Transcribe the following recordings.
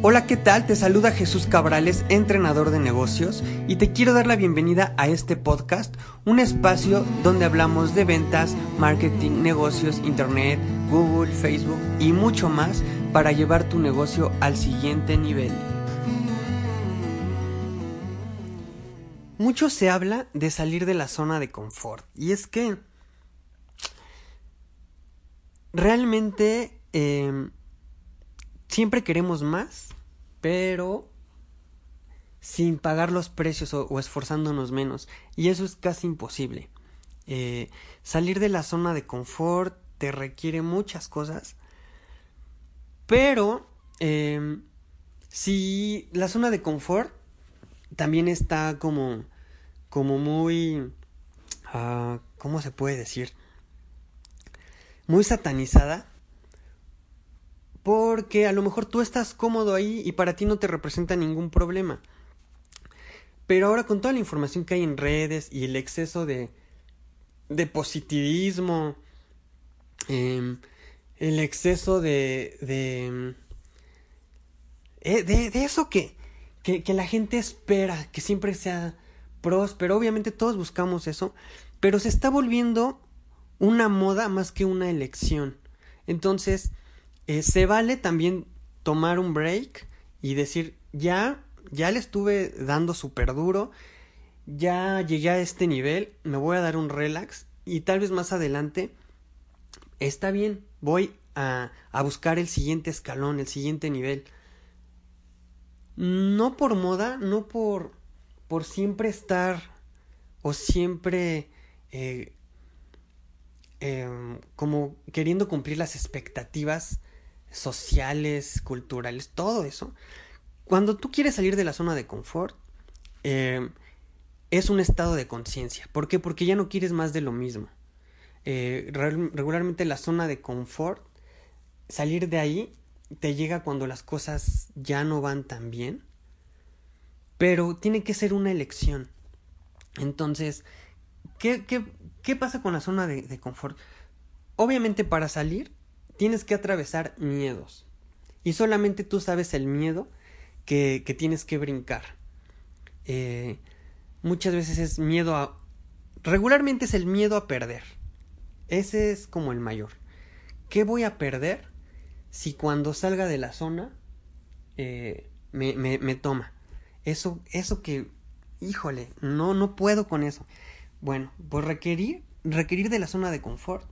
Hola, ¿qué tal? Te saluda Jesús Cabrales, entrenador de negocios, y te quiero dar la bienvenida a este podcast, un espacio donde hablamos de ventas, marketing, negocios, internet, Google, Facebook y mucho más para llevar tu negocio al siguiente nivel. Mucho se habla de salir de la zona de confort, y es que realmente eh, siempre queremos más, pero sin pagar los precios o, esforzándonos menos. Y eso es casi imposible. Eh, salir de la zona de confort te requiere muchas cosas. Pero em, si la zona de confort también está como, como muy... Uh, ¿Cómo se puede decir? Muy satanizada porque a lo mejor tú estás cómodo ahí y para ti no te representa ningún problema. Pero ahora con toda la información que hay en redes y el exceso de, de positivismo, em, el exceso de, de, eh, de, de eso que, que, que la gente espera, que siempre sea próspero, obviamente todos buscamos eso, pero se está volviendo una moda más que una elección. Entonces, eh, se vale también tomar un break y decir, ya, ya le estuve dando súper duro, ya llegué a este nivel, me voy a dar un relax y tal vez más adelante, está bien, voy a, a buscar el siguiente escalón, el siguiente nivel. No por moda, no por, por siempre estar o siempre eh, em, como queriendo cumplir las expectativas sociales, culturales, todo eso. Cuando tú quieres salir de la zona de confort, eh, es un estado de conciencia. ¿Por qué? Porque ya no quieres más de lo mismo. Eh, regularmente la zona de confort, salir de ahí te llega cuando las cosas ya no van tan bien, pero tiene que ser una elección. Entonces, ¿qué, qué, pasa con la zona de, de confort? Obviamente para salir tienes que atravesar miedos. Y solamente tú sabes el miedo que, que tienes que brincar. Eh, muchas veces es miedo a... Regularmente es el miedo a perder. Ese es como el mayor. ¿Qué voy a perder si cuando salga de la zona eh, me, me, me, toma? Eso, eso que, híjole, no, no puedo con eso. Bueno, pues requerir, requerir de la zona de confort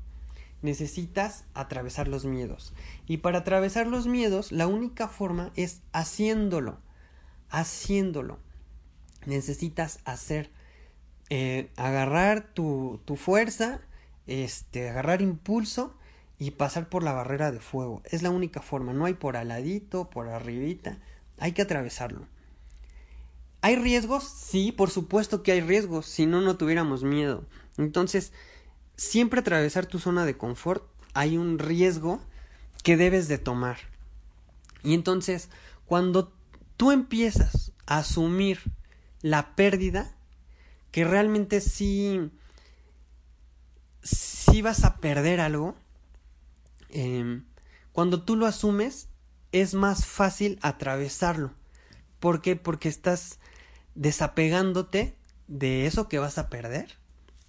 necesitas atravesar los miedos. Y para atravesar los miedos, la única forma es haciéndolo. Haciéndolo. Necesitas hacer. Eh, agarrar tu, tu fuerza, este, agarrar impulso y pasar por la barrera de fuego. Es la única forma. No hay por aladito, por arribita. Hay que atravesarlo. ¿Hay riesgos? Sí, por supuesto que hay riesgos. Si no, no tuviéramos miedo. Entonces, siempre atravesar tu zona de confort hay un riesgo que debes de tomar. Y entonces, cuando tú empiezas a asumir la pérdida, que realmente sí, sí vas a perder algo, em, cuando tú lo asumes, es más fácil atravesarlo. ¿Por qué? Porque estás desapegándote de eso que vas a perder,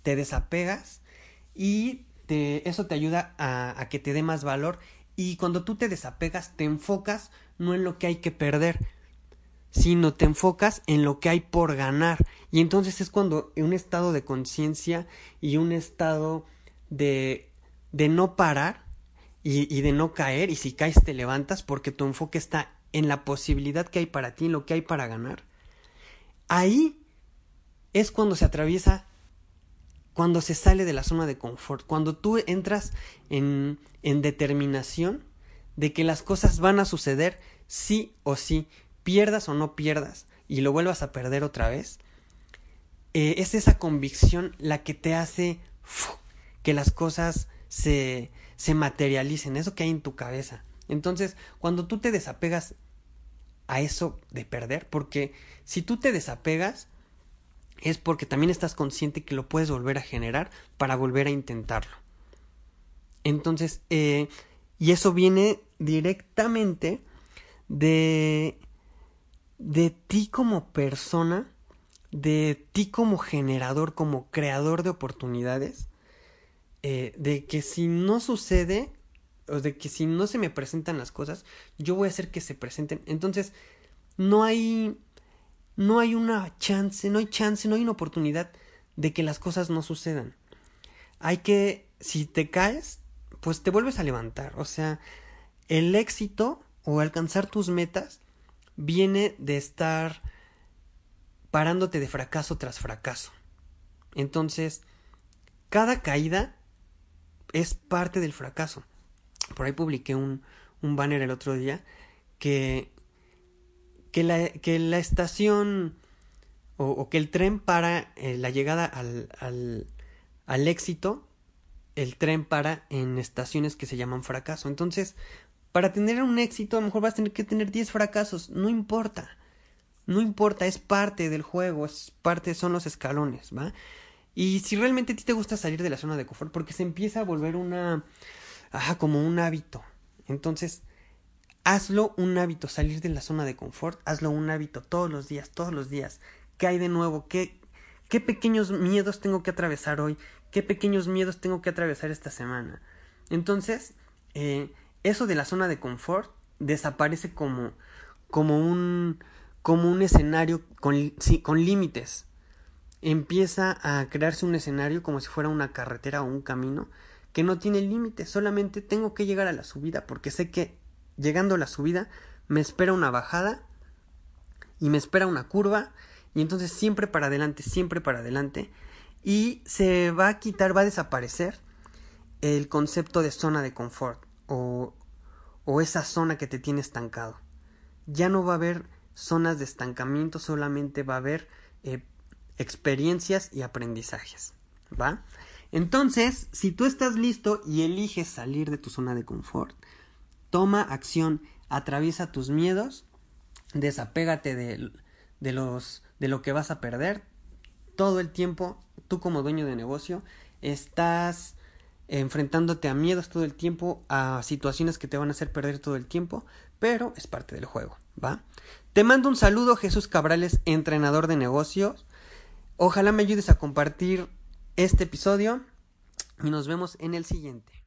te desapegas y eso te ayuda a, que te dé más valor y cuando tú te desapegas te enfocas no en lo que hay que perder, sino te enfocas en lo que hay por ganar. Y entonces es cuando un estado de conciencia y un estado de, de no parar y, y, de no caer, y si caes te levantas porque tu enfoque está en la posibilidad que hay para ti, en lo que hay para ganar. Ahí es cuando se atraviesa cuando se sale de la zona de confort, cuando tú entras en, en determinación de que las cosas van a suceder sí o sí, pierdas o no pierdas, y lo vuelvas a perder otra vez, eh, es esa convicción la que te hace que las cosas se, se materialicen, eso que hay en tu cabeza. Entonces, cuando tú te desapegas a eso de perder, porque si tú te desapegas, es porque también estás consciente que lo puedes volver a generar para volver a intentarlo. Entonces, eh, y eso viene directamente de, de ti como persona, de ti como generador, como creador de oportunidades, eh, de que si no sucede, o de que si no se me presentan las cosas, yo voy a hacer que se presenten. Entonces, no hay, no hay una chance, no hay chance, no hay una oportunidad de que las cosas no sucedan. Hay que, si te caes, pues te vuelves a levantar. O sea, el éxito o alcanzar tus metas viene de estar parándote de fracaso tras fracaso. Entonces, cada caída es parte del fracaso. Por ahí publiqué un, un banner el otro día que, que, la, que la estación o, que el tren para eh, la llegada al, al, éxito, el tren para en estaciones que se llaman fracaso. Entonces, para tener un éxito, a lo mejor vas a tener que tener 10 fracasos, no importa. No importa, es parte del juego, es parte, son los escalones, ¿va? Y si realmente a ti te gusta salir de la zona de confort, porque se empieza a volver una, como un hábito. Entonces, hazlo un hábito, salir de la zona de confort, hazlo un hábito todos los días, todos los días. ¿Qué hay de nuevo? ¿Qué, qué pequeños miedos tengo que atravesar hoy? ¿Qué pequeños miedos tengo que atravesar esta semana? Entonces, eh, eso de la zona de confort desaparece como, como un, como un escenario con, con límites. Empieza a crearse un escenario como si fuera una carretera o un camino que no tiene límites, solamente tengo que llegar a la subida porque sé que llegando a la subida me espera una bajada y me espera una curva y entonces siempre para adelante, siempre para adelante y se va a quitar, va a desaparecer el concepto de zona de confort o, o esa zona que te tiene estancado. Ya no va a haber zonas de estancamiento, solamente va a haber eh, experiencias y aprendizajes. ¿Va? Entonces, si tú estás listo y eliges salir de tu zona de confort, toma acción, atraviesa tus miedos, desapégate de, de, los, de lo que vas a perder. Todo el tiempo, tú como dueño de negocio, estás enfrentándote a miedos todo el tiempo, a situaciones que te van a hacer perder todo el tiempo, pero es parte del juego, ¿va? Te mando un saludo, Jesús Cabrales, entrenador de negocios. Ojalá me ayudes a compartir este episodio y nos vemos en el siguiente.